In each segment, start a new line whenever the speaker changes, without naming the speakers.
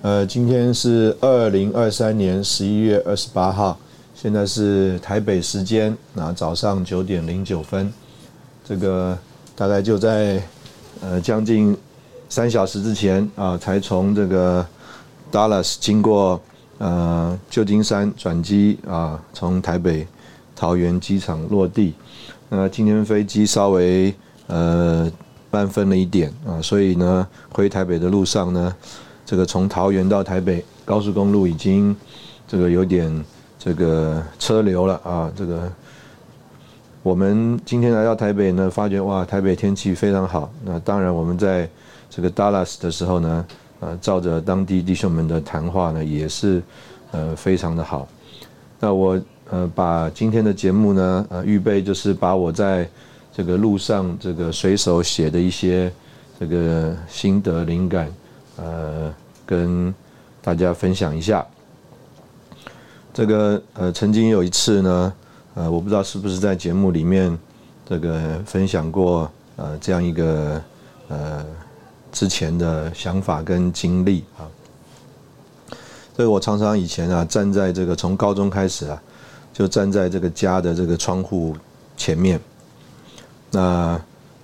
呃，今天是二零二三年十一月二十八号，现在是台北时间啊早上九点零九分，这个大概就在呃将近三小时之前啊，才从这个 Dallas 经过呃旧金山转机啊，从台北桃园机场落地。那今天飞机稍微呃慢分了一点啊，所以呢回台北的路上呢。这个从桃园到台北高速公路已经这个有点这个车流了啊，这个我们今天来到台北呢，发觉哇，台北天气非常好。那当然我们在这个 Dallas 的时候呢，呃，照着当地弟兄们的谈话呢，也是呃非常的好。那我呃把今天的节目呢，呃预备就是把我在这个路上这个随手写的一些这个心得灵感。呃，跟大家分享一下，这个呃，曾经有一次呢，呃，我不知道是不是在节目里面这个分享过呃这样一个呃之前的想法跟经历啊。所以我常常以前啊，站在这个从高中开始啊，就站在这个家的这个窗户前面，那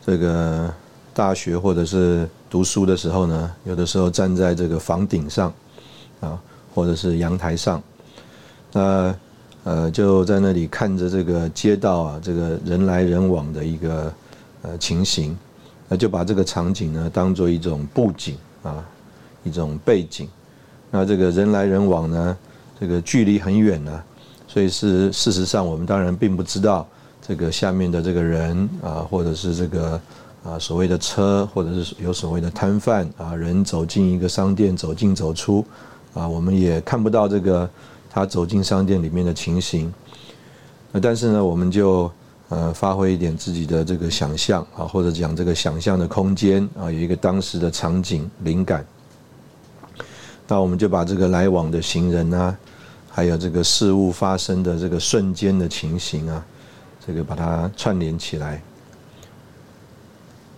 这个大学或者是。读书的时候呢，有的时候站在这个房顶上，啊，或者是阳台上，那呃就在那里看着这个街道啊，这个人来人往的一个呃情形，那就把这个场景呢当做一种布景啊，一种背景。那这个人来人往呢，这个距离很远呢，所以是事实上我们当然并不知道这个下面的这个人啊，或者是这个。啊，所谓的车，或者是有所谓的摊贩啊，人走进一个商店，走进走出，啊，我们也看不到这个他走进商店里面的情形。那但是呢，我们就呃发挥一点自己的这个想象啊，或者讲这个想象的空间啊，有一个当时的场景灵感。那我们就把这个来往的行人啊，还有这个事物发生的这个瞬间的情形啊，这个把它串联起来。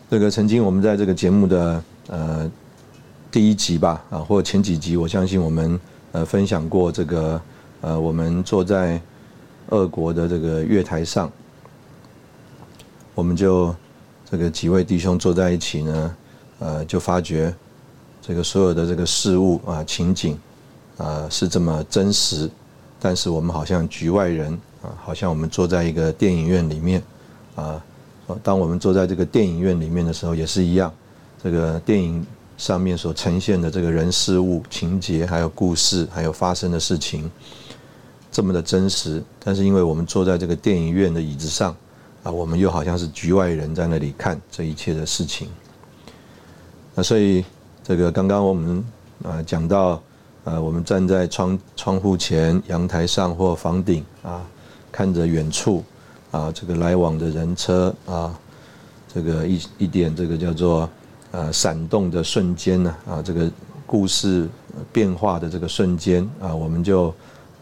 这个曾经我们在这个节目的呃第一集吧啊，或前几集，我相信我们呃分享过这个呃，我们坐在俄国的这个月台上，我们就这个几位弟兄坐在一起呢，呃，就发觉这个所有的这个事物啊情景啊是这么真实，但是我们好像局外人啊，好像我们坐在一个电影院里面啊。当我们坐在这个电影院里面的时候，也是一样。这个电影上面所呈现的这个人事物、情节，还有故事，还有发生的事情，这么的真实。但是因为我们坐在这个电影院的椅子上，啊，我们又好像是局外人在那里看这一切的事情。那所以这个刚刚我们啊讲到，呃，我们站在窗窗户前、阳台上或房顶啊，看着远处。啊，这个来往的人车啊，这个一一点这个叫做呃闪动的瞬间呢啊，这个故事变化的这个瞬间啊，我们就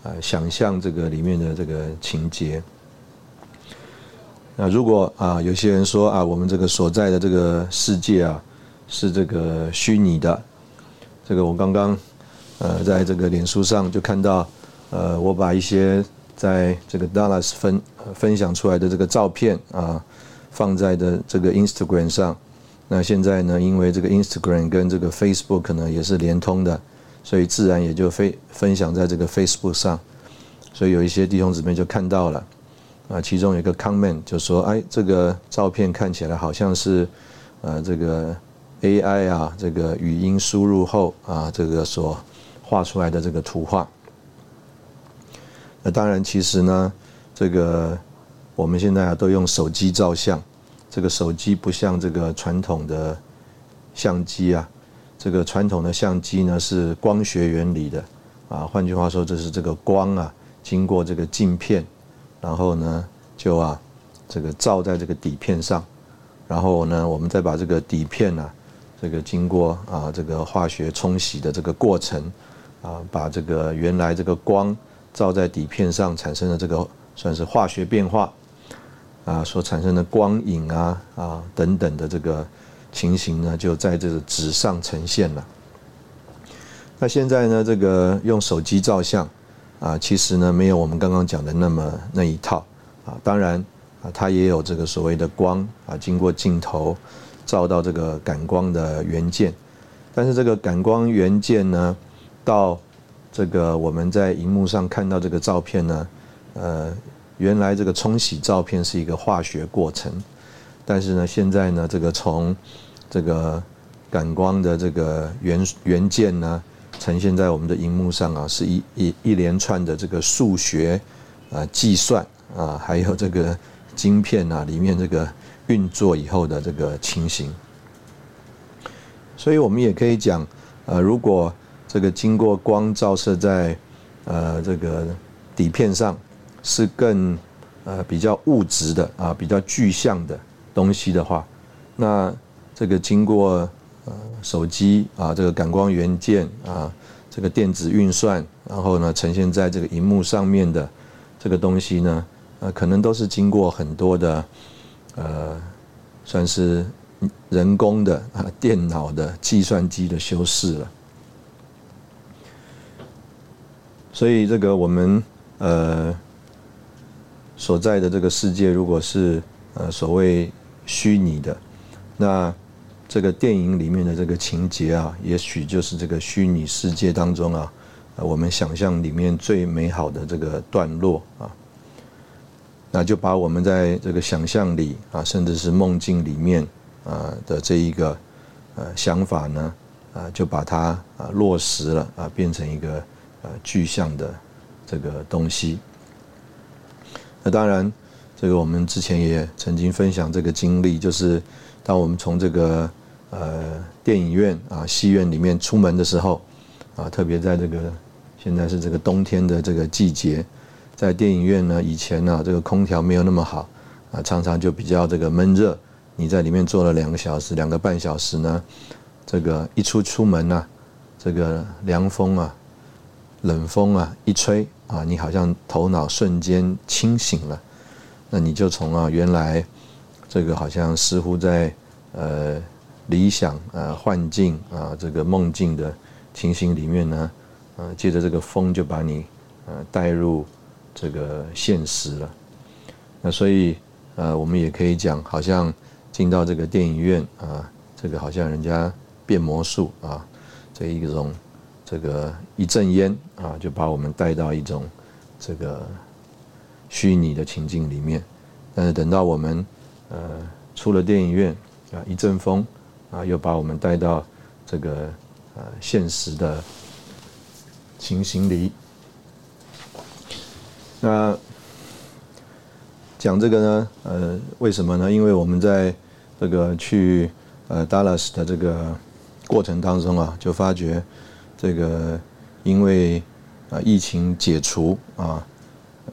呃想象这个里面的这个情节。那如果啊有些人说啊，我们这个所在的这个世界啊是这个虚拟的，这个我刚刚呃在这个脸书上就看到呃我把一些。在这个 Dallas 分分享出来的这个照片啊，放在的这个 Instagram 上。那现在呢，因为这个 Instagram 跟这个 Facebook 呢也是连通的，所以自然也就分分享在这个 Facebook 上。所以有一些弟兄姊妹就看到了，啊，其中有一个 comment 就说，哎，这个照片看起来好像是，呃，这个 AI 啊，这个语音输入后啊，这个所画出来的这个图画。那当然，其实呢，这个我们现在啊都用手机照相，这个手机不像这个传统的相机啊，这个传统的相机呢是光学原理的啊，换句话说，这是这个光啊经过这个镜片，然后呢就啊这个照在这个底片上，然后呢我们再把这个底片呢这个经过啊这个化学冲洗的这个过程啊，把这个原来这个光。照在底片上产生的这个算是化学变化啊，所产生的光影啊啊等等的这个情形呢，就在这个纸上呈现了。那现在呢，这个用手机照相啊，其实呢没有我们刚刚讲的那么那一套啊。当然啊，它也有这个所谓的光啊，经过镜头照到这个感光的元件，但是这个感光元件呢，到这个我们在荧幕上看到这个照片呢，呃，原来这个冲洗照片是一个化学过程，但是呢，现在呢，这个从这个感光的这个原元件呢，呈现在我们的荧幕上啊，是一一一连串的这个数学啊计算啊，还有这个晶片啊里面这个运作以后的这个情形，所以我们也可以讲，呃，如果这个经过光照射在，呃，这个底片上，是更呃比较物质的啊，比较具象的东西的话，那这个经过呃手机啊，这个感光元件啊，这个电子运算，然后呢呈现在这个荧幕上面的这个东西呢，呃，可能都是经过很多的呃，算是人工的啊，电脑的计算机的修饰了。所以，这个我们呃所在的这个世界，如果是呃所谓虚拟的，那这个电影里面的这个情节啊，也许就是这个虚拟世界当中啊，我们想象里面最美好的这个段落啊，那就把我们在这个想象里啊，甚至是梦境里面啊的这一个呃想法呢，啊，就把它啊落实了啊，变成一个。呃，具象的这个东西。那当然，这个我们之前也曾经分享这个经历，就是当我们从这个呃电影院啊、戏院里面出门的时候，啊，特别在这个现在是这个冬天的这个季节，在电影院呢，以前呢，这个空调没有那么好啊，常常就比较这个闷热。你在里面坐了两个小时、两个半小时呢，这个一出出门呢，这个凉风啊。冷风啊，一吹啊，你好像头脑瞬间清醒了，那你就从啊原来这个好像似乎在呃理想啊幻境啊这个梦境的情形里面呢，呃，借着这个风就把你呃带入这个现实了。那所以呃，我们也可以讲，好像进到这个电影院啊，这个好像人家变魔术啊，这一种。这个一阵烟啊，就把我们带到一种这个虚拟的情境里面。但是等到我们呃出了电影院啊，一阵风啊，又把我们带到这个呃现实的情形里。那讲这个呢，呃，为什么呢？因为我们在这个去呃 Dallas 的这个过程当中啊，就发觉。这个因为啊疫情解除啊，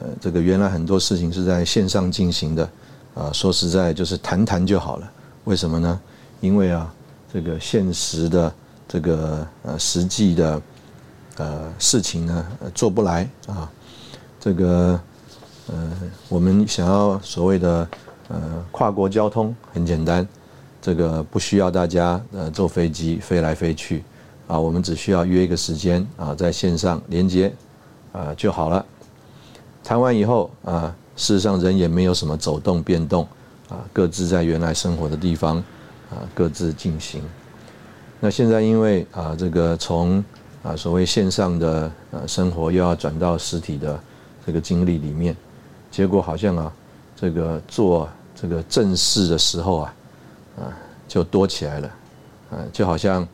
呃，这个原来很多事情是在线上进行的啊，说实在就是谈谈就好了。为什么呢？因为啊，这个现实的这个呃实际的呃事情呢做不来啊，这个呃我们想要所谓的呃跨国交通很简单，这个不需要大家呃坐飞机飞来飞去。啊，我们只需要约一个时间啊，在线上连接啊就好了。谈完以后啊，事实上人也没有什么走动变动啊，各自在原来生活的地方啊各自进行。那现在因为啊这个从啊所谓线上的呃生活又要转到实体的这个经历里面，结果好像啊，这个做这个正事的时候啊，啊就多起来了，啊就好像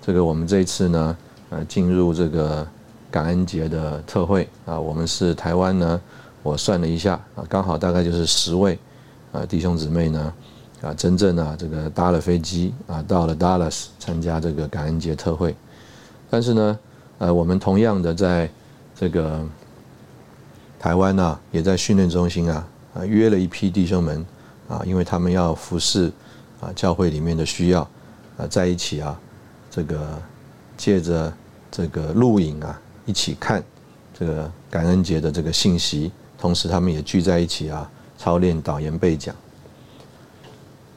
这个我们这一次呢，呃进入这个感恩节的特会啊，我们是台湾呢，我算了一下啊，刚好大概就是十位啊弟兄姊妹呢。啊，真正啊，这个搭了飞机啊，到了 Dallas 参加这个感恩节特会。但是呢，呃，我们同样的在这个台湾呢，也在训练中心啊，啊，约了一批弟兄们啊，因为他们要服侍啊教会里面的需要啊，在一起啊，这个借着这个录影啊，一起看这个感恩节的这个信息，同时他们也聚在一起啊，操练导言背讲。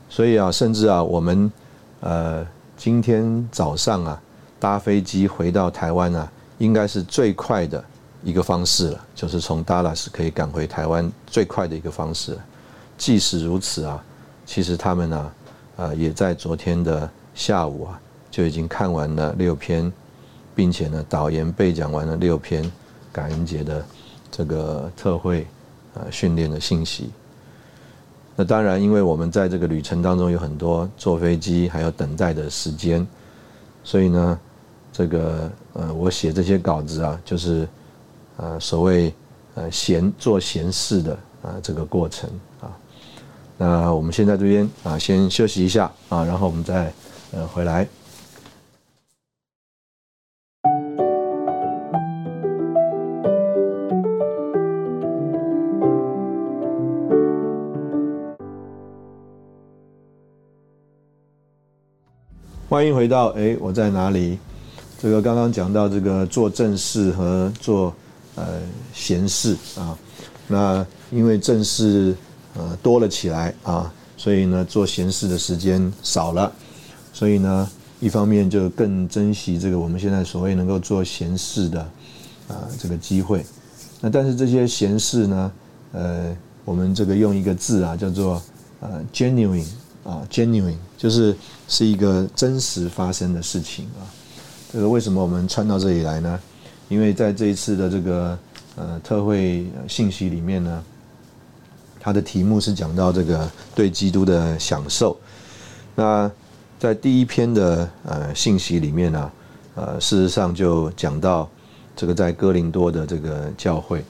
所以啊，甚至啊，我们呃今天早上啊搭飞机回到台湾啊，应该是最快的一个方式了，就是从 Dallas 可以赶回台湾最快的一个方式了。即使如此啊，其实他们呢，呃，也在昨天的下午啊就已经看完了六篇，并且呢导言背讲完了六篇感恩节的这个特会呃训练的信息。那当然，因为我们在这个旅程当中有很多坐飞机还有等待的时间，所以呢，这个呃，我写这些稿子啊，就是呃所谓呃闲做闲事的啊这个过程啊。那我们现在这边啊，先休息一下啊，然后我们再呃回来。欢迎回到哎，我在哪里？这个刚刚讲到这个做正事和做呃闲事啊，那因为正事呃多了起来啊，所以呢做闲事的时间少了，所以呢一方面就更珍惜这个我们现在所谓能够做闲事的啊这个机会。那但是这些闲事呢，呃，我们这个用一个字啊叫做呃 genuine。啊，genuine 就是是一个真实发生的事情啊。这个为什么我们穿到这里来呢？因为在这一次的这个呃特会信息里面呢，它的题目是讲到这个对基督的享受。那在第一篇的呃信息里面呢，呃，事实上就讲到这个在哥林多的这个教会。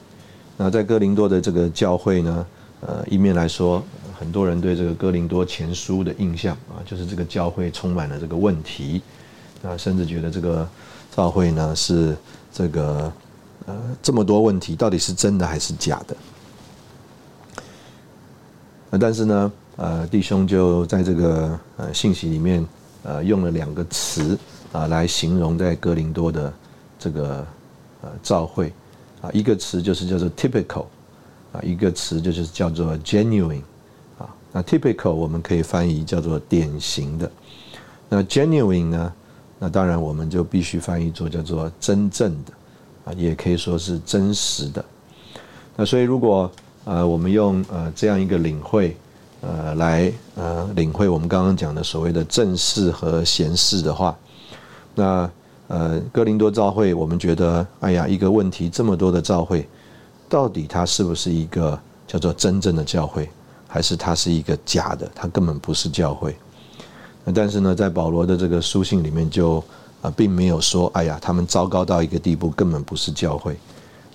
那在哥林多的这个教会呢，呃，一面来说。很多人对这个哥林多前书的印象啊，就是这个教会充满了这个问题，啊，甚至觉得这个教会呢是这个呃这么多问题，到底是真的还是假的？但是呢，呃，弟兄就在这个呃信息里面呃用了两个词啊来形容在哥林多的这个呃教会啊，一个词就是叫做 typical 啊，一个词就是叫做 genuine。那 typical 我们可以翻译叫做典型的，那 genuine 呢？那当然我们就必须翻译做叫做真正的，啊，也可以说是真实的。那所以如果呃我们用呃这样一个领会呃来呃领会我们刚刚讲的所谓的正式和闲事的话，那呃哥林多教会我们觉得哎呀一个问题这么多的教会，到底它是不是一个叫做真正的教会？还是它是一个假的，它根本不是教会。但是呢，在保罗的这个书信里面，就啊，并没有说，哎呀，他们糟糕到一个地步，根本不是教会。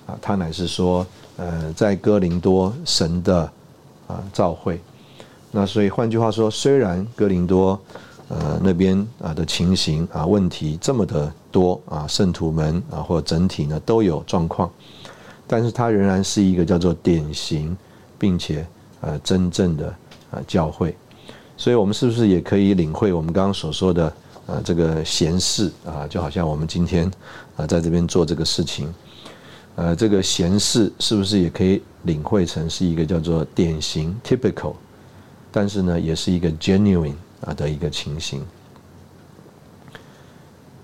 啊，他乃是说，呃，在哥林多神的啊召会。那所以换句话说，虽然哥林多呃那边啊的情形啊问题这么的多啊，圣徒们啊或整体呢都有状况，但是它仍然是一个叫做典型，并且。呃，真正的呃教会，所以我们是不是也可以领会我们刚刚所说的呃这个闲事啊？就好像我们今天啊在这边做这个事情，呃，这个闲事是不是也可以领会成是一个叫做典型 （typical），但是呢，也是一个 genuine 啊的一个情形。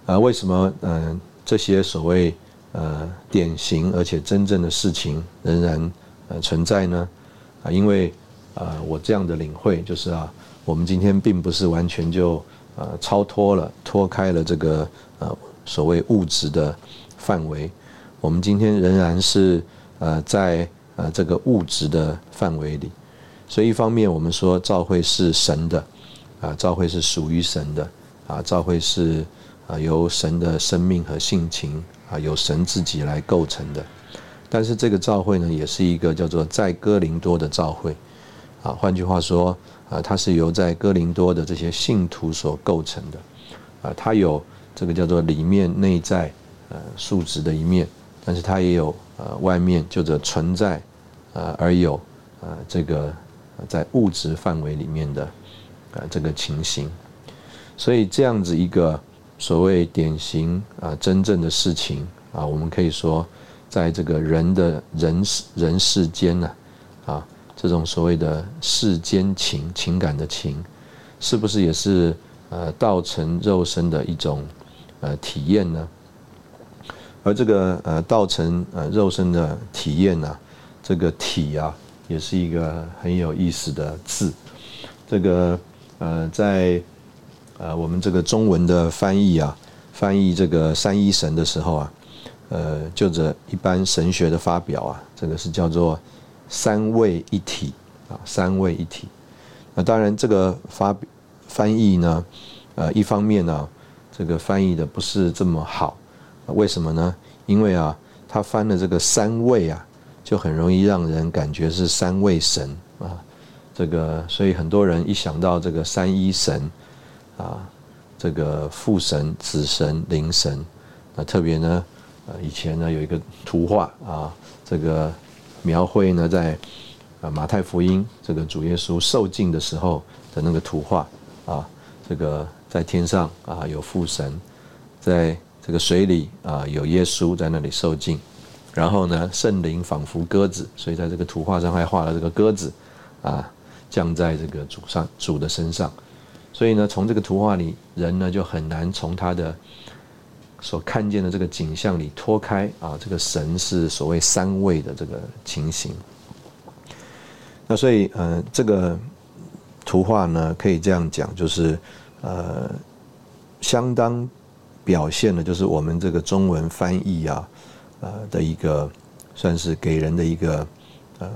啊，为什么嗯这些所谓呃典型而且真正的事情仍然呃存在呢？啊，因为啊，我这样的领会就是啊，我们今天并不是完全就呃超脱了、脱开了这个呃所谓物质的范围，我们今天仍然是呃在呃这个物质的范围里。所以一方面我们说教会是神的，啊，教会是属于神的，啊，教会是啊由神的生命和性情啊由神自己来构成的。但是这个教会呢，也是一个叫做在哥林多的教会，啊，换句话说，啊，它是由在哥林多的这些信徒所构成的，啊，它有这个叫做里面内在呃素质的一面，但是它也有呃外面就着存在呃而有呃这个。在物质范围里面的，啊，这个情形，所以这样子一个所谓典型啊，真正的事情啊，我们可以说，在这个人的人世人世间呢，啊，这种所谓的世间情情感的情，是不是也是呃道成肉身的一种呃体验呢？而这个呃道成呃肉身的体验呢，这个体啊。也是一个很有意思的字，这个呃，在呃我们这个中文的翻译啊，翻译这个三一神的时候啊，呃，就着一般神学的发表啊，这个是叫做三位一体啊，三位一体。那当然这个发翻译呢，呃，一方面呢，这个翻译的不是这么好，为什么呢？因为啊，他翻的这个三位啊。就很容易让人感觉是三位神啊，这个所以很多人一想到这个三一神啊，这个父神、子神、灵神，那特别呢，呃，以前呢有一个图画啊，这个描绘呢在啊马太福音这个主耶稣受尽的时候的那个图画啊，这个在天上啊有父神，在这个水里啊有耶稣在那里受尽。然后呢，圣灵仿佛鸽子，所以在这个图画上还画了这个鸽子，啊，降在这个主上主的身上。所以呢，从这个图画里，人呢就很难从他的所看见的这个景象里脱开啊，这个神是所谓三位的这个情形。那所以，呃，这个图画呢，可以这样讲，就是呃，相当表现的，就是我们这个中文翻译啊。呃的一个，算是给人的一个呃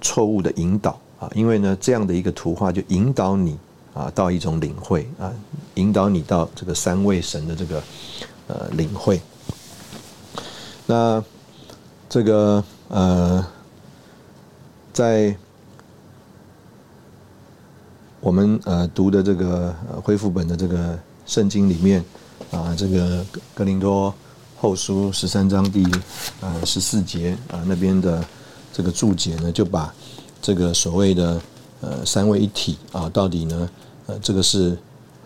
错误的引导啊，因为呢这样的一个图画就引导你啊到一种领会啊，引导你到这个三位神的这个呃领会。那这个呃在我们呃读的这个恢复本的这个圣经里面。啊，这个格林多后书十三章第呃十四节啊那边的这个注解呢，就把这个所谓的呃三位一体啊，到底呢呃这个是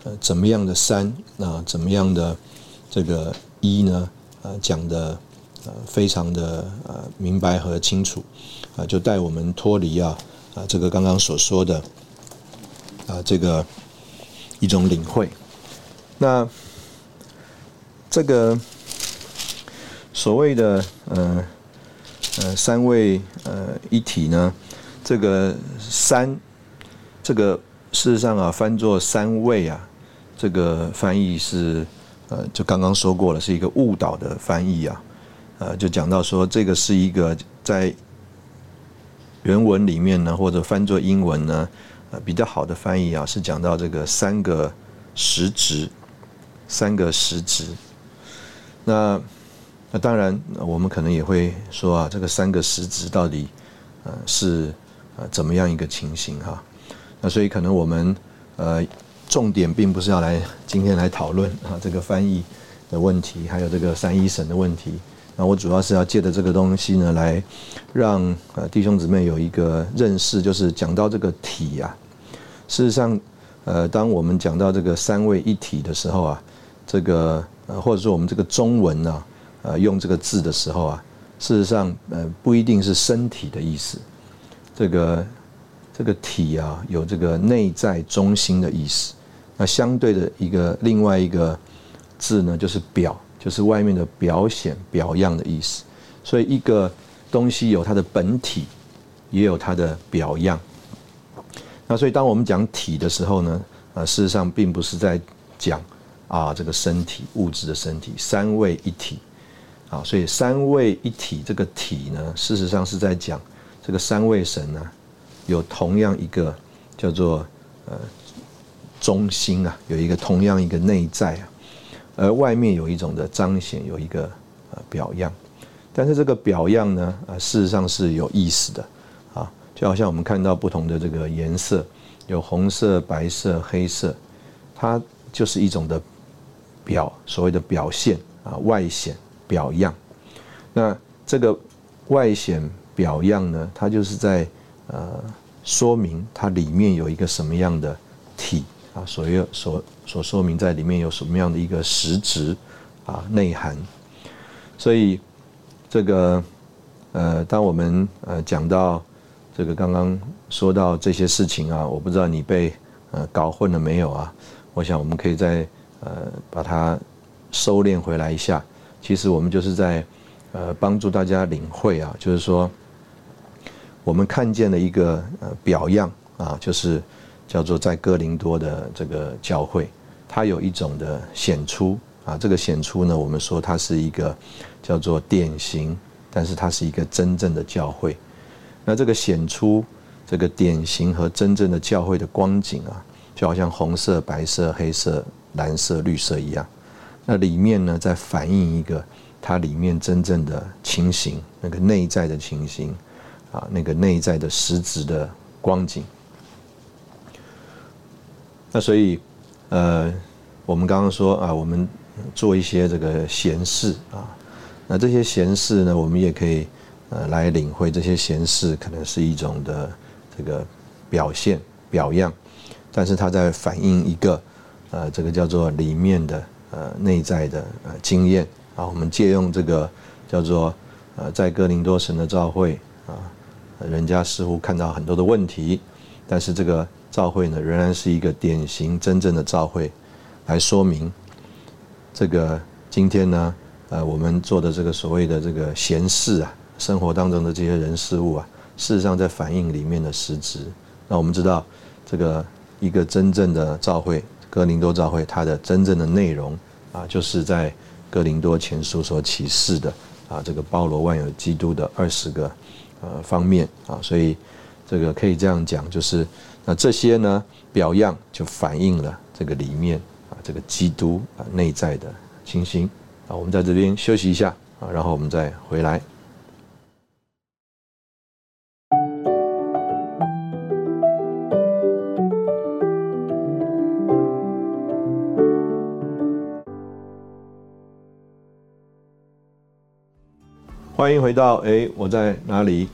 呃怎么样的三啊，怎么样的这个一呢？呃讲的呃非常的呃明白和清楚啊，就带我们脱离啊啊这个刚刚所说的啊这个一种领会，那。这个所谓的呃呃三位呃一体呢，这个三这个事实上啊翻作三位啊，这个翻译是呃就刚刚说过了，是一个误导的翻译啊，呃就讲到说这个是一个在原文里面呢，或者翻作英文呢，呃比较好的翻译啊是讲到这个三个实质，三个实质。那那当然，我们可能也会说啊，这个三个实质到底呃是呃怎么样一个情形哈？那所以可能我们呃重点并不是要来今天来讨论啊这个翻译的问题，还有这个三一神的问题。那我主要是要借着这个东西呢，来让呃弟兄姊妹有一个认识，就是讲到这个体啊，事实上呃当我们讲到这个三位一体的时候啊，这个。呃，或者说我们这个中文呢，呃，用这个字的时候啊，事实上，呃，不一定是身体的意思。这个这个体啊，有这个内在中心的意思。那相对的一个另外一个字呢，就是表，就是外面的表显、表样的意思。所以一个东西有它的本体，也有它的表样。那所以当我们讲体的时候呢，啊，事实上并不是在讲。啊，这个身体物质的身体三位一体，啊，所以三位一体这个体呢，事实上是在讲这个三位神呢，有同样一个叫做呃中心啊，有一个同样一个内在啊，而外面有一种的彰显，有一个呃表样，但是这个表样呢，啊，事实上是有意思的啊，就好像我们看到不同的这个颜色，有红色、白色、黑色，它就是一种的表，所谓的表现啊，外显。表样，那这个外显表样呢？它就是在呃说明它里面有一个什么样的体啊，所有所所说明在里面有什么样的一个实质啊内涵。所以这个呃，当我们呃讲到这个刚刚说到这些事情啊，我不知道你被呃搞混了没有啊？我想我们可以再呃把它收敛回来一下。其实我们就是在，呃，帮助大家领会啊，就是说，我们看见了一个呃表样啊，就是叫做在哥林多的这个教会，它有一种的显出啊，这个显出呢，我们说它是一个叫做典型，但是它是一个真正的教会。那这个显出这个典型和真正的教会的光景啊，就好像红色、白色、黑色、蓝色、绿色一样。那里面呢，在反映一个它里面真正的情形，那个内在的情形，啊，那个内在的实质的光景。那所以，呃，我们刚刚说啊，我们做一些这个闲事啊，那这些闲事呢，我们也可以呃来领会，这些闲事可能是一种的这个表现表样，但是它在反映一个呃，这个叫做里面的。呃，内在的呃经验啊，我们借用这个叫做呃，在哥林多神的召会，人家似乎看到很多的问题，但是这个召会呢，仍然是一个典型真正的召会，来说明这个今天呢，呃，我们做的这个所谓的这个闲事啊，生活当中的这些人事物啊，事实上在反映里面的实质。那我们知道，这个一个真正的召会。哥林多照会它的真正的内容啊，就是在哥林多前书所启示的啊，这个包罗万有基督的二十个呃方面啊，所以这个可以这样讲，就是那这些呢表样就反映了这个里面啊这个基督啊内在的清新啊。我们在这边休息一下啊，然后我们再回来。欢迎回到哎，我在哪里？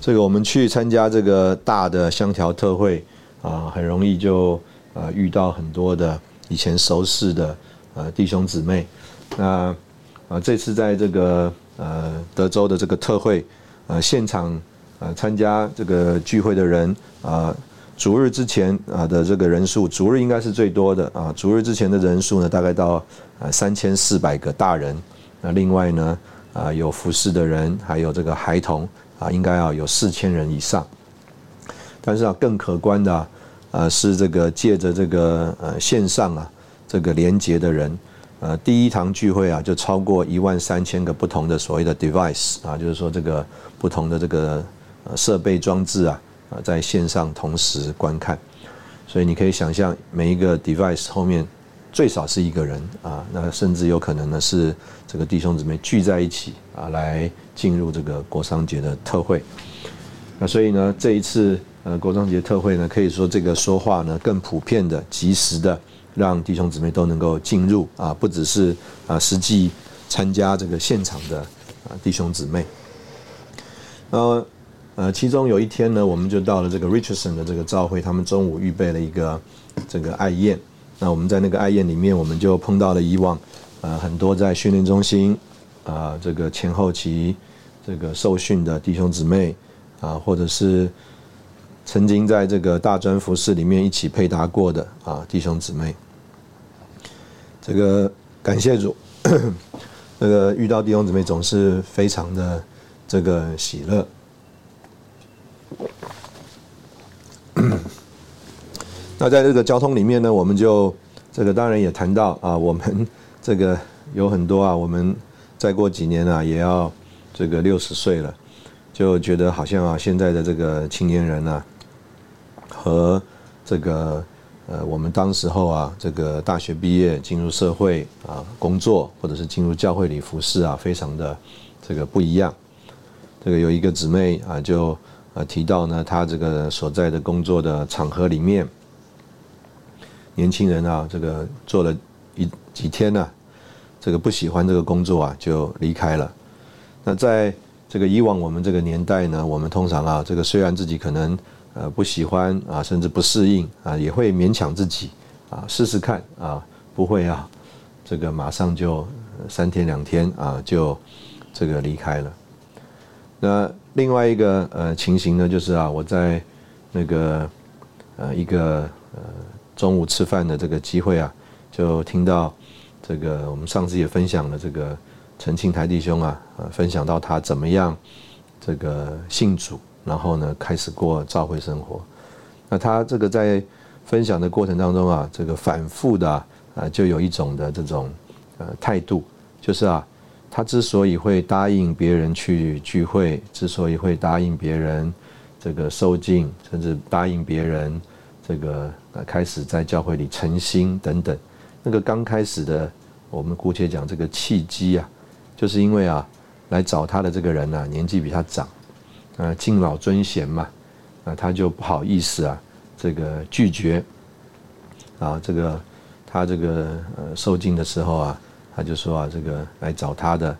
这个我们去参加这个大的香条特会啊，很容易就啊遇到很多的以前熟识的呃弟兄姊妹。那啊这次在这个呃德州的这个特会呃现场呃参加这个聚会的人啊，逐日之前啊的这个人数，逐日应该是最多的啊，逐日之前的人数呢大概到啊三千四百个大人。那另外呢？啊，有服侍的人，还有这个孩童啊，应该要有四千人以上。但是啊，更可观的啊，是这个借着这个呃线上啊这个连接的人，呃，第一堂聚会啊就超过一万三千个不同的所谓的 device 啊，就是说这个不同的这个呃设备装置啊啊在线上同时观看，所以你可以想象每一个 device 后面。最少是一个人啊，那甚至有可能呢是这个弟兄姊妹聚在一起啊，来进入这个国商节的特会。那所以呢，这一次呃国商节特会呢，可以说这个说话呢更普遍的、及时的，让弟兄姊妹都能够进入啊，不只是啊实际参加这个现场的啊弟兄姊妹。呃呃，其中有一天呢，我们就到了这个 Richardson 的这个召会，他们中午预备了一个这个爱宴。那我们在那个爱宴里面，我们就碰到了以往，呃，很多在训练中心，啊，这个前后期这个受训的弟兄姊妹，啊，或者是曾经在这个大专服饰里面一起配搭过的啊弟兄姊妹，这个感谢主，这个遇到弟兄姊妹总是非常的这个喜乐。那在这个交通里面呢，我们就这个当然也谈到啊，我们这个有很多啊，我们再过几年啊，也要这个六十岁了，就觉得好像啊，现在的这个青年人呢，和这个呃，我们当时候啊，这个大学毕业进入社会啊工作，或者是进入教会里服侍啊，非常的这个不一样。这个有一个姊妹啊，就呃提到呢，她这个所在的工作的场合里面，年轻人啊，这个做了一几天呢。这个不喜欢这个工作啊，就离开了。那在这个以往我们这个年代呢，我们通常啊，这个虽然自己可能呃不喜欢啊，甚至不适应啊，也会勉强自己啊试试看啊，不会啊，这个马上就三天两天啊就这个离开了。那另外一个呃情形呢，就是啊，我在那个呃一个呃中午吃饭的这个机会啊，就听到。这个我们上次也分享了，这个陈庆台弟兄啊，呃，分享到他怎么样这个信主，然后呢开始过教会生活。那他这个在分享的过程当中啊，这个反复的啊，就有一种的这种呃态度，就是啊，他之所以会答应别人去聚会，之所以会答应别人这个受敬，甚至答应别人这个开始在教会里诚心等等，那个刚开始的。我们姑且讲这个契机啊，就是因为啊，来找他的这个人呢，年纪比他长，啊，敬老尊贤嘛，啊，他就不好意思啊，这个拒绝，啊，这个他这个呃受敬的时候啊，他就说啊，这个来找他的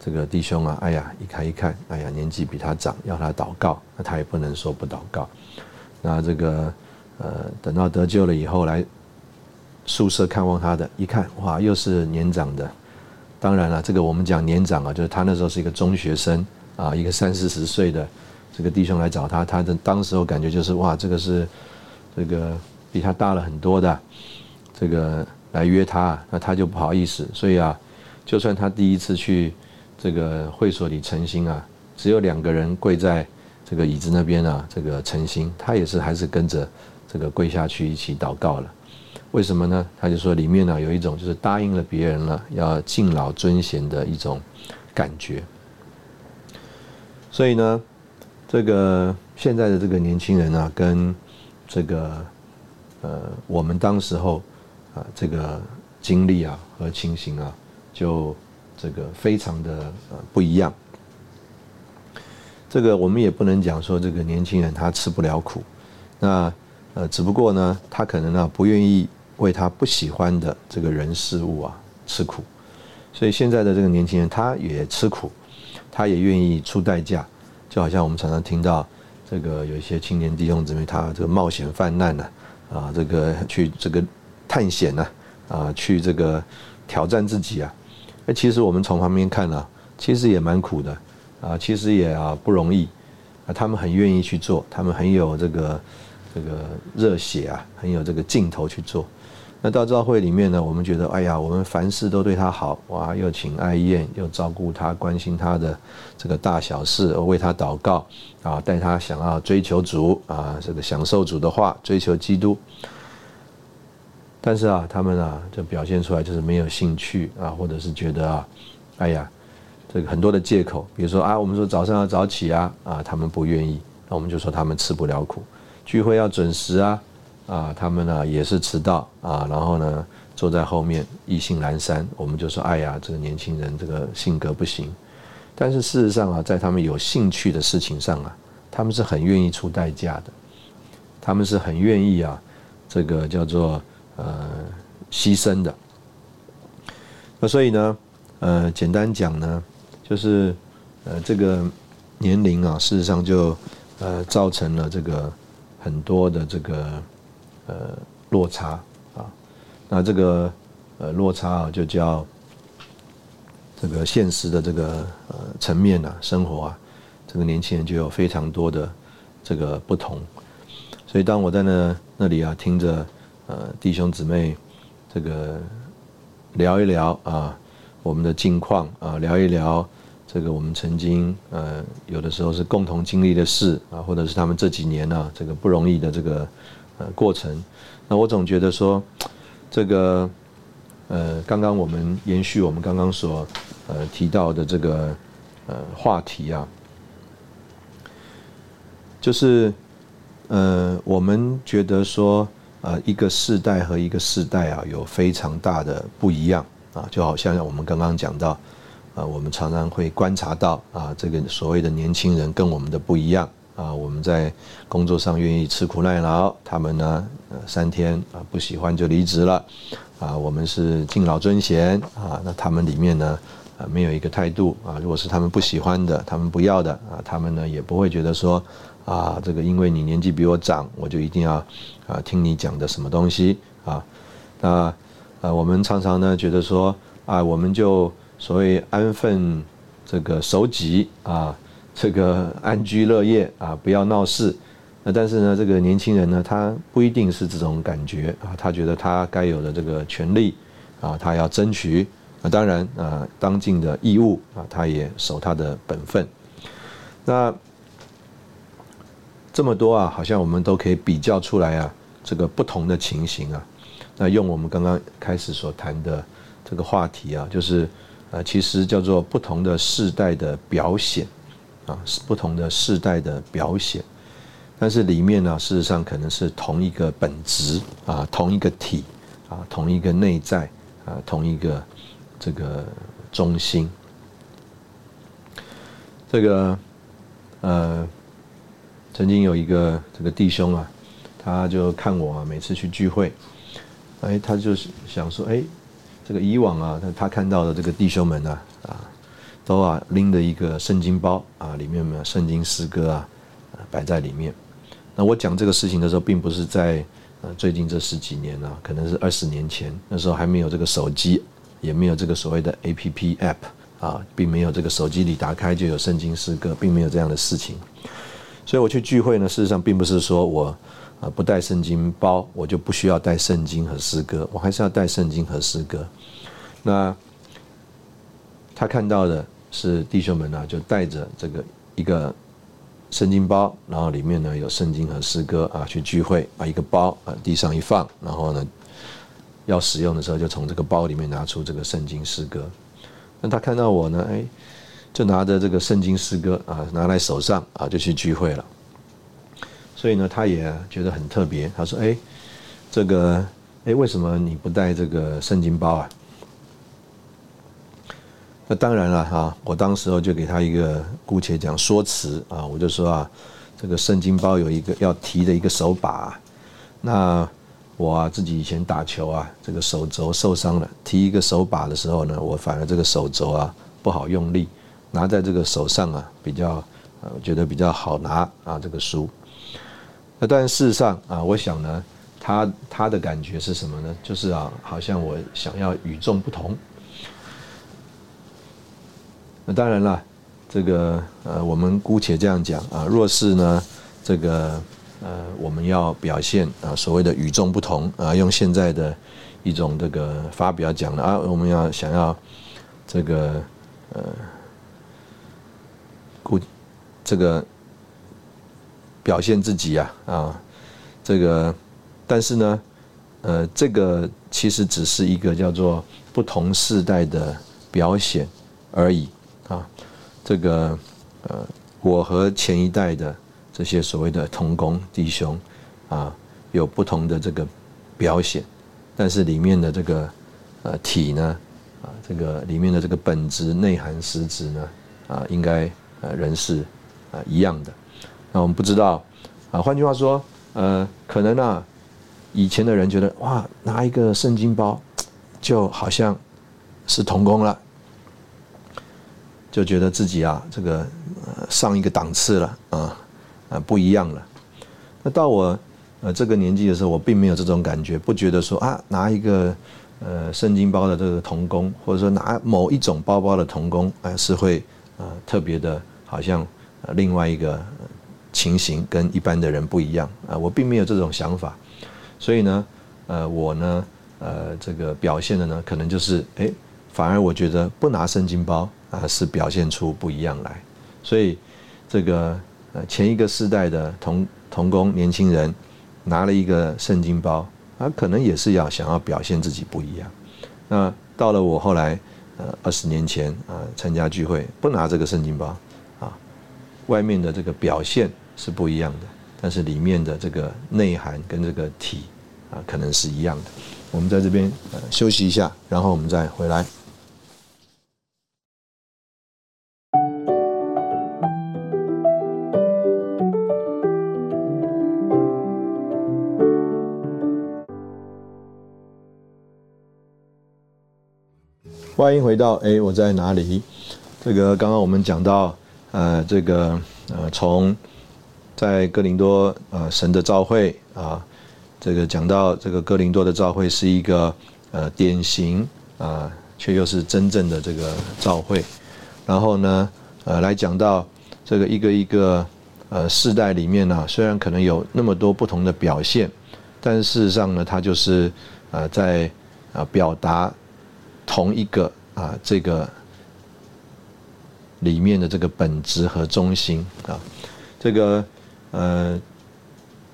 这个弟兄啊，哎呀，一看一看，哎呀，年纪比他长，要他祷告，那他也不能说不祷告，那这个呃，等到得救了以后来。宿舍看望他的，一看哇，又是年长的。当然了，这个我们讲年长啊，就是他那时候是一个中学生啊，一个三四十岁的这个弟兄来找他，他的当时候感觉就是哇，这个是这个比他大了很多的，这个来约他，那他就不好意思。所以啊，就算他第一次去这个会所里诚心啊，只有两个人跪在这个椅子那边啊，这个诚心，他也是还是跟着这个跪下去一起祷告了。为什么呢？他就说里面呢有一种就是答应了别人了，要敬老尊贤的一种感觉。所以呢，这个现在的这个年轻人啊，跟这个呃我们当时候啊这个经历啊和情形啊，就这个非常的呃不一样。这个我们也不能讲说这个年轻人他吃不了苦，那呃只不过呢，他可能呢不愿意。为他不喜欢的这个人事物啊吃苦，所以现在的这个年轻人他也吃苦，他也愿意出代价，就好像我们常常听到这个有一些青年弟兄姊妹，他这个冒险犯难呢，啊，这个去这个探险呢，啊，去这个挑战自己啊，那其实我们从旁边看呢，其实也蛮苦的，啊，其实也啊不容易，啊，他们很愿意去做，他们很有这个这个热血啊，很有这个劲头去做。那到教会里面呢，我们觉得，哎呀，我们凡事都对他好，哇，又请爱宴，又照顾他，关心他的这个大小事，为他祷告，啊，带他想要追求主，啊，这个享受主的话，追求基督。但是啊，他们啊，就表现出来就是没有兴趣啊，或者是觉得啊，哎呀，这个很多的借口，比如说啊，我们说早上要早起啊，啊，他们不愿意，那我们就说他们吃不了苦，聚会要准时啊。啊，他们呢也是迟到啊，然后呢坐在后面意兴阑珊，我们就说，哎呀，这个年轻人这个性格不行。但是事实上啊，在他们有兴趣的事情上啊，他们是很愿意出代价的，他们是很愿意啊，这个叫做呃牺牲的。那所以呢，呃，简单讲呢，就是呃这个年龄啊，事实上就呃造成了这个很多的这个。呃，落差啊，那这个呃落差啊，就叫这个现实的这个呃层面啊，生活啊，这个年轻人就有非常多的这个不同。所以当我在那那里啊，听着呃弟兄姊妹这个聊一聊啊，我们的近况啊，聊一聊这个我们曾经呃有的时候是共同经历的事啊，或者是他们这几年呢这个不容易的这个。呃，过程，那我总觉得说，这个，呃，刚刚我们延续我们刚刚所呃提到的这个呃话题啊，就是呃我们觉得说呃一个世代和一个世代啊有非常大的不一样啊，就好像我们刚刚讲到啊，我们常常会观察到啊这个所谓的年轻人跟我们的不一样。啊，我们在工作上愿意吃苦耐劳，他们呢，呃，三天啊不喜欢就离职了，啊，我们是敬老尊贤啊，那他们里面呢，啊，没有一个态度啊，如果是他们不喜欢的，他们不要的啊，他们呢也不会觉得说，啊，这个因为你年纪比我长，我就一定要啊听你讲的什么东西啊，那啊，我们常常呢觉得说，啊，我们就所谓安分这个守己啊。这个安居乐业啊，不要闹事。那但是呢，这个年轻人呢，他不一定是这种感觉啊。他觉得他该有的这个权利啊，他要争取。那当然啊，当尽的义务啊，他也守他的本分。那这么多啊，好像我们都可以比较出来啊，这个不同的情形啊。那用我们刚刚开始所谈的这个话题啊，就是呃，其实叫做不同的世代的表现。啊，是不同的世代的表现，但是里面呢，事实上可能是同一个本质啊，同一个体啊，同一个内在啊，同一个这个中心。这个呃，曾经有一个这个弟兄啊，他就看我啊，每次去聚会，哎，他就是想说，哎，这个以往啊，他他看到的这个弟兄们呢，啊。都啊拎着一个圣经包啊，里面有圣经诗歌啊，摆在里面。那我讲这个事情的时候，并不是在呃最近这十几年啊，可能是二十年前，那时候还没有这个手机，也没有这个所谓的 A P P App 啊，并没有这个手机里打开就有圣经诗歌，并没有这样的事情。所以我去聚会呢，事实上并不是说我啊不带圣经包，我就不需要带圣经和诗歌，我还是要带圣经和诗歌。那他看到的。是弟兄们呢，就带着这个一个圣经包，然后里面呢有圣经和诗歌啊，去聚会，把一个包啊地上一放，然后呢要使用的时候，就从这个包里面拿出这个圣经诗歌。那他看到我呢，哎，就拿着这个圣经诗歌啊，拿来手上啊，就去聚会了。所以呢，他也觉得很特别。他说：“哎，这个，哎，为什么你不带这个圣经包啊？”那当然了哈，我当时候就给他一个姑且讲说辞啊，我就说啊，这个圣经包有一个要提的一个手把，那我啊自己以前打球啊，这个手肘受伤了，提一个手把的时候呢，我反而这个手肘啊不好用力，拿在这个手上啊比较呃觉得比较好拿啊这个书。那但事实上啊，我想呢，他他的感觉是什么呢？就是啊，好像我想要与众不同。那当然了，这个呃，我们姑且这样讲啊，若是呢，这个呃，我们要表现啊，所谓的与众不同啊，用现在的一种这个发表讲的啊，我们要想要这个呃，估这个表现自己啊啊，这个，但是呢，呃，这个其实只是一个叫做不同世代的表现而已。这个呃，我和前一代的这些所谓的同工弟兄啊，有不同的这个表现，但是里面的这个呃体呢，啊，这个里面的这个本质内涵实质呢，啊，应该呃仍是啊一样的。那我们不知道啊，换句话说，呃，可能啊，以前的人觉得哇，拿一个圣经包就好像是童工了。就觉得自己啊，这个上一个档次了啊，啊不一样了。那到我呃这个年纪的时候，我并没有这种感觉，不觉得说啊拿一个呃圣经包的这个童工，或者说拿某一种包包的童工，哎是会啊特别的，好像另外一个情形跟一般的人不一样啊，我并没有这种想法。所以呢，呃我呢呃这个表现的呢，可能就是哎，反而我觉得不拿圣经包。啊，是表现出不一样来，所以这个呃前一个世代的童童工年轻人拿了一个圣经包，他可能也是要想要表现自己不一样。那到了我后来呃二十年前啊参加聚会，不拿这个圣经包啊，外面的这个表现是不一样的，但是里面的这个内涵跟这个体啊可能是一样的。我们在这边呃休息一下，然后我们再回来。欢迎回到哎，我在哪里？这个刚刚我们讲到，呃，这个呃，从在哥林多呃神的召会啊，这个讲到这个哥林多的召会是一个呃典型啊，却又是真正的这个召会。然后呢，呃，来讲到这个一个一个呃世代里面呢，虽然可能有那么多不同的表现，但事实上呢，它就是呃在啊表达。同一个啊，这个里面的这个本质和中心啊，这个呃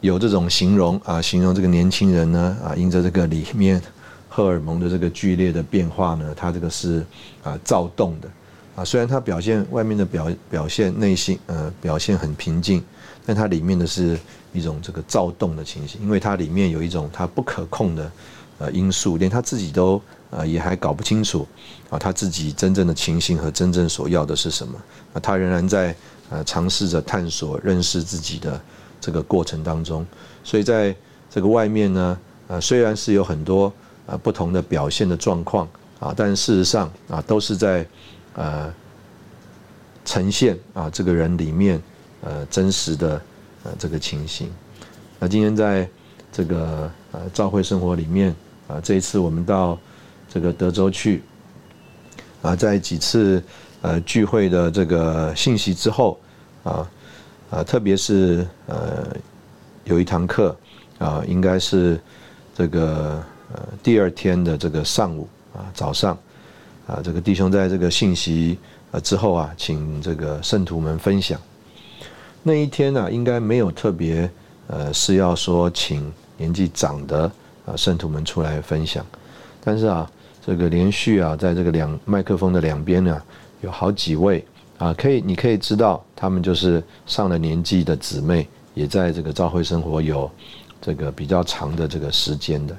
有这种形容啊，形容这个年轻人呢啊，因着这个里面荷尔蒙的这个剧烈的变化呢，他这个是啊躁动的啊，虽然他表现外面的表表现内心呃表现很平静，但它里面的是一种这个躁动的情形，因为它里面有一种它不可控的呃因素，连他自己都。啊，也还搞不清楚啊，他自己真正的情形和真正所要的是什么啊？他仍然在呃尝试着探索认识自己的这个过程当中，所以在这个外面呢，呃，虽然是有很多呃不同的表现的状况啊，但事实上啊，都是在呃呈现啊这个人里面呃真实的呃这个情形。那今天在这个呃教会生活里面啊，这一次我们到。这个德州去啊，在几次呃聚会的这个信息之后啊啊，特别是呃有一堂课啊，应该是这个呃第二天的这个上午啊早上啊，这个弟兄在这个信息呃之后啊，请这个圣徒们分享那一天呢，应该没有特别呃是要说请年纪长的啊圣徒们出来分享，但是啊。这个连续啊，在这个两麦克风的两边呢，有好几位啊，可以你可以知道，他们就是上了年纪的姊妹，也在这个教会生活有这个比较长的这个时间的。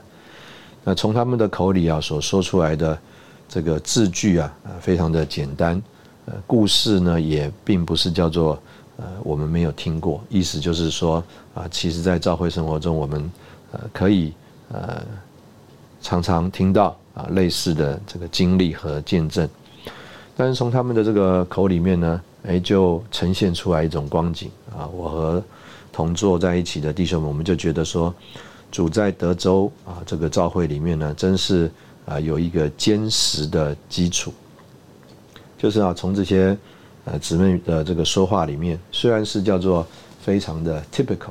那从他们的口里啊所说出来的这个字句啊，非常的简单，呃，故事呢也并不是叫做呃我们没有听过，意思就是说啊，其实在教会生活中，我们呃可以呃常常听到。啊，类似的这个经历和见证，但是从他们的这个口里面呢，哎，就呈现出来一种光景啊。我和同坐在一起的弟兄们，我们就觉得说，主在德州啊这个教会里面呢，真是啊有一个坚实的基础，就是啊从这些呃姊妹的这个说话里面，虽然是叫做非常的 typical，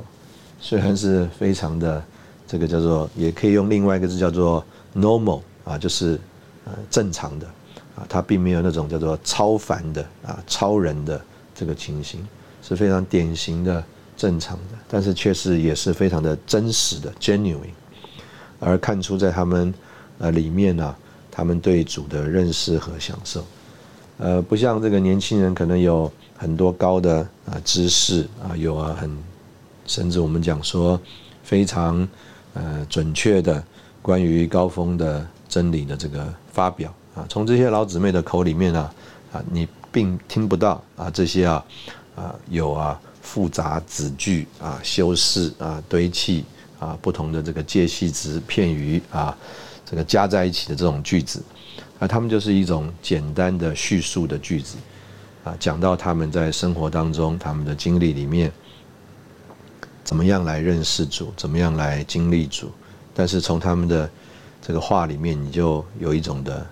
虽然是非常的这个叫做，也可以用另外一个字叫做 normal。啊，就是呃正常的啊，他并没有那种叫做超凡的啊超人的这个情形，是非常典型的正常的，但是却是也是非常的真实的 genuine，而看出在他们呃里面呢，他们对主的认识和享受，呃，不像这个年轻人可能有很多高的啊知识啊，有啊很甚至我们讲说非常呃准确的关于高峰的。真理的这个发表啊，从这些老姊妹的口里面呢，啊，你并听不到啊这些啊啊有啊复杂子句啊修饰啊堆砌啊不同的这个介系词片语啊这个加在一起的这种句子啊，他们就是一种简单的叙述的句子啊，讲到他们在生活当中他们的经历里面怎么样来认识主，怎么样来经历主，但是从他们的。这个话里面，你就有一种的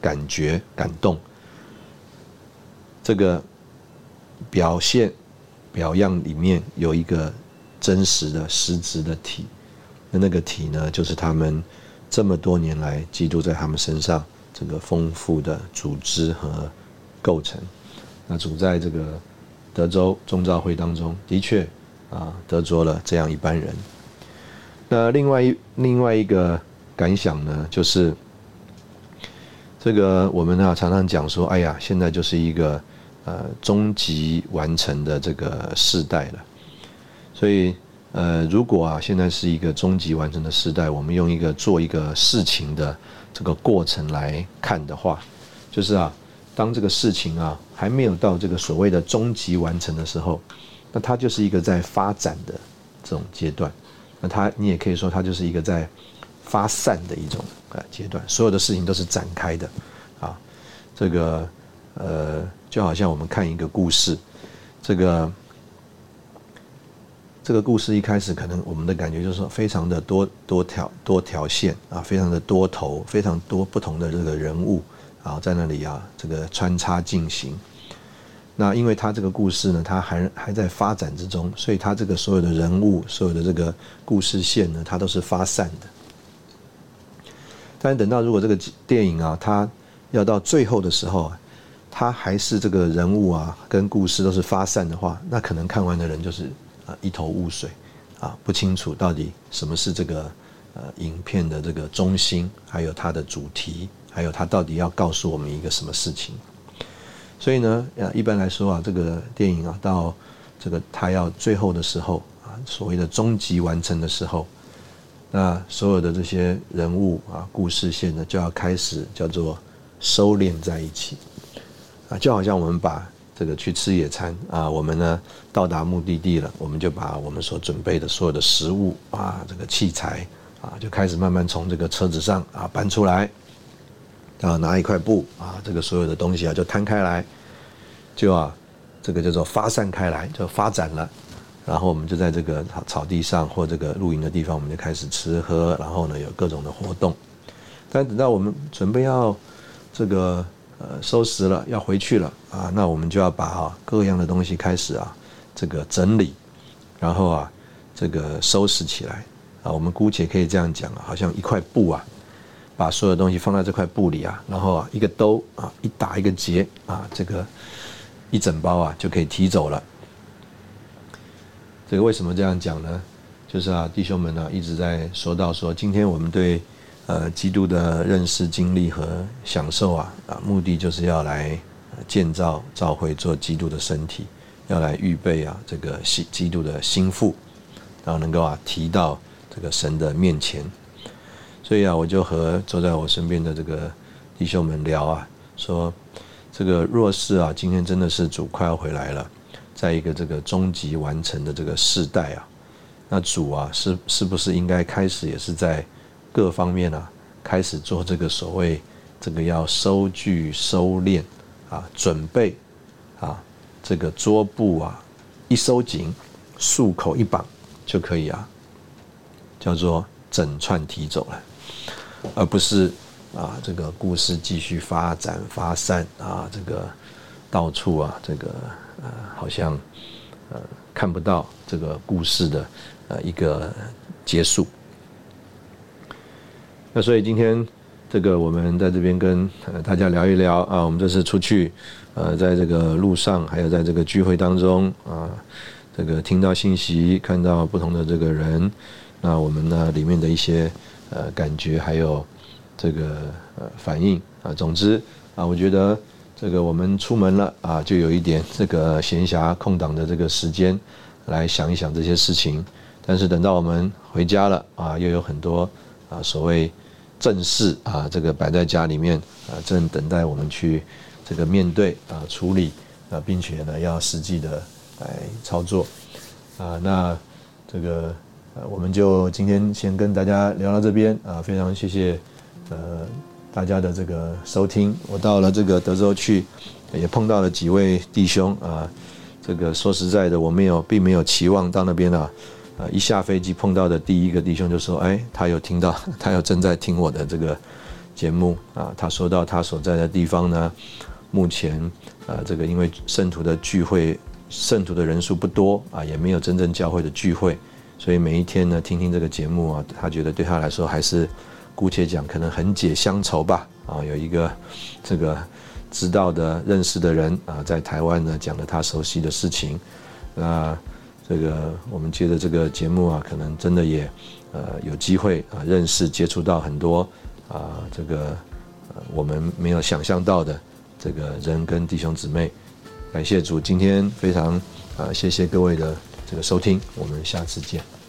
感觉、感动。这个表现、表样里面有一个真实的、实质的体，那那个体呢，就是他们这么多年来基督在他们身上这个丰富的组织和构成。那主在这个德州宗教会当中，的确啊，得着了这样一班人。那另外一另外一个。感想呢，就是这个我们呢常常讲说，哎呀，现在就是一个呃终极完成的这个时代了。所以呃，如果啊现在是一个终极完成的时代，我们用一个做一个事情的这个过程来看的话，就是啊，当这个事情啊还没有到这个所谓的终极完成的时候，那它就是一个在发展的这种阶段。那它你也可以说，它就是一个在发散的一种。呃，阶段所有的事情都是展开的，啊，这个呃，就好像我们看一个故事，这个这个故事一开始可能我们的感觉就是说非常的多多条多条线啊，非常的多头，非常多不同的这个人物啊，在那里啊，这个穿插进行。那因为他这个故事呢，它还还在发展之中，所以他这个所有的人物，所有的这个故事线呢，它都是发散的。但等到如果这个电影啊，它要到最后的时候，它还是这个人物啊跟故事都是发散的话，那可能看完的人就是啊一头雾水，啊不清楚到底什么是这个呃影片的这个中心，还有它的主题，还有它到底要告诉我们一个什么事情。所以呢，呃一般来说啊，这个电影啊到这个它要最后的时候啊，所谓的终极完成的时候。那所有的这些人物啊，故事线呢，就要开始叫做收敛在一起啊，就好像我们把这个去吃野餐啊，我们呢到达目的地了，我们就把我们所准备的所有的食物啊，这个器材啊，就开始慢慢从这个车子上啊搬出来，啊拿一块布啊，这个所有的东西啊就摊开来，就啊这个叫做发散开来，就发展了。然后我们就在这个草草地上或这个露营的地方，我们就开始吃喝，然后呢有各种的活动。但等到我们准备要这个呃收拾了，要回去了啊，那我们就要把啊各样的东西开始啊这个整理，然后啊这个收拾起来啊。我们姑且可以这样讲啊，好像一块布啊，把所有东西放在这块布里啊，然后啊一个兜啊一打一个结啊，这个一整包啊就可以提走了。这个为什么这样讲呢？就是啊，弟兄们呢一直在说到说，今天我们对呃基督的认识、经历和享受啊啊，目的就是要来建造教会，做基督的身体，要来预备啊这个新基督的心腹，然后能够啊提到这个神的面前。所以啊，我就和坐在我身边的这个弟兄们聊啊，说这个若是啊，今天真的是主快要回来了。在一个这个终极完成的这个世代啊，那主啊是是不是应该开始也是在各方面啊开始做这个所谓这个要收据收敛啊准备啊这个桌布啊一收紧束口一绑就可以啊叫做整串提走了，而不是啊这个故事继续发展发散啊这个到处啊这个。好像呃看不到这个故事的呃一个结束。那所以今天这个我们在这边跟大家聊一聊啊，我们这次出去呃在这个路上，还有在这个聚会当中啊，这个听到信息，看到不同的这个人，那我们呢里面的一些呃感觉，还有这个呃反应啊，总之啊，我觉得。这个我们出门了啊，就有一点这个闲暇空档的这个时间，来想一想这些事情。但是等到我们回家了啊，又有很多啊所谓正事啊，这个摆在家里面啊，正等待我们去这个面对啊处理啊，并且呢要实际的来操作啊。那这个呃，我们就今天先跟大家聊到这边啊，非常谢谢呃。大家的这个收听，我到了这个德州去，也碰到了几位弟兄啊。这个说实在的，我没有，并没有期望到那边啊。呃，一下飞机碰到的第一个弟兄就说：“哎，他有听到，他有正在听我的这个节目啊。”他说到他所在的地方呢，目前啊，这个因为圣徒的聚会，圣徒的人数不多啊，也没有真正教会的聚会，所以每一天呢，听听这个节目啊，他觉得对他来说还是。姑且讲，可能很解乡愁吧。啊，有一个这个知道的、认识的人啊，在台湾呢讲了他熟悉的事情。那这个我们接着这个节目啊，可能真的也呃有机会啊认识、接触到很多啊这个我们没有想象到的这个人跟弟兄姊妹。感谢主，今天非常啊，谢谢各位的这个收听，我们下次见。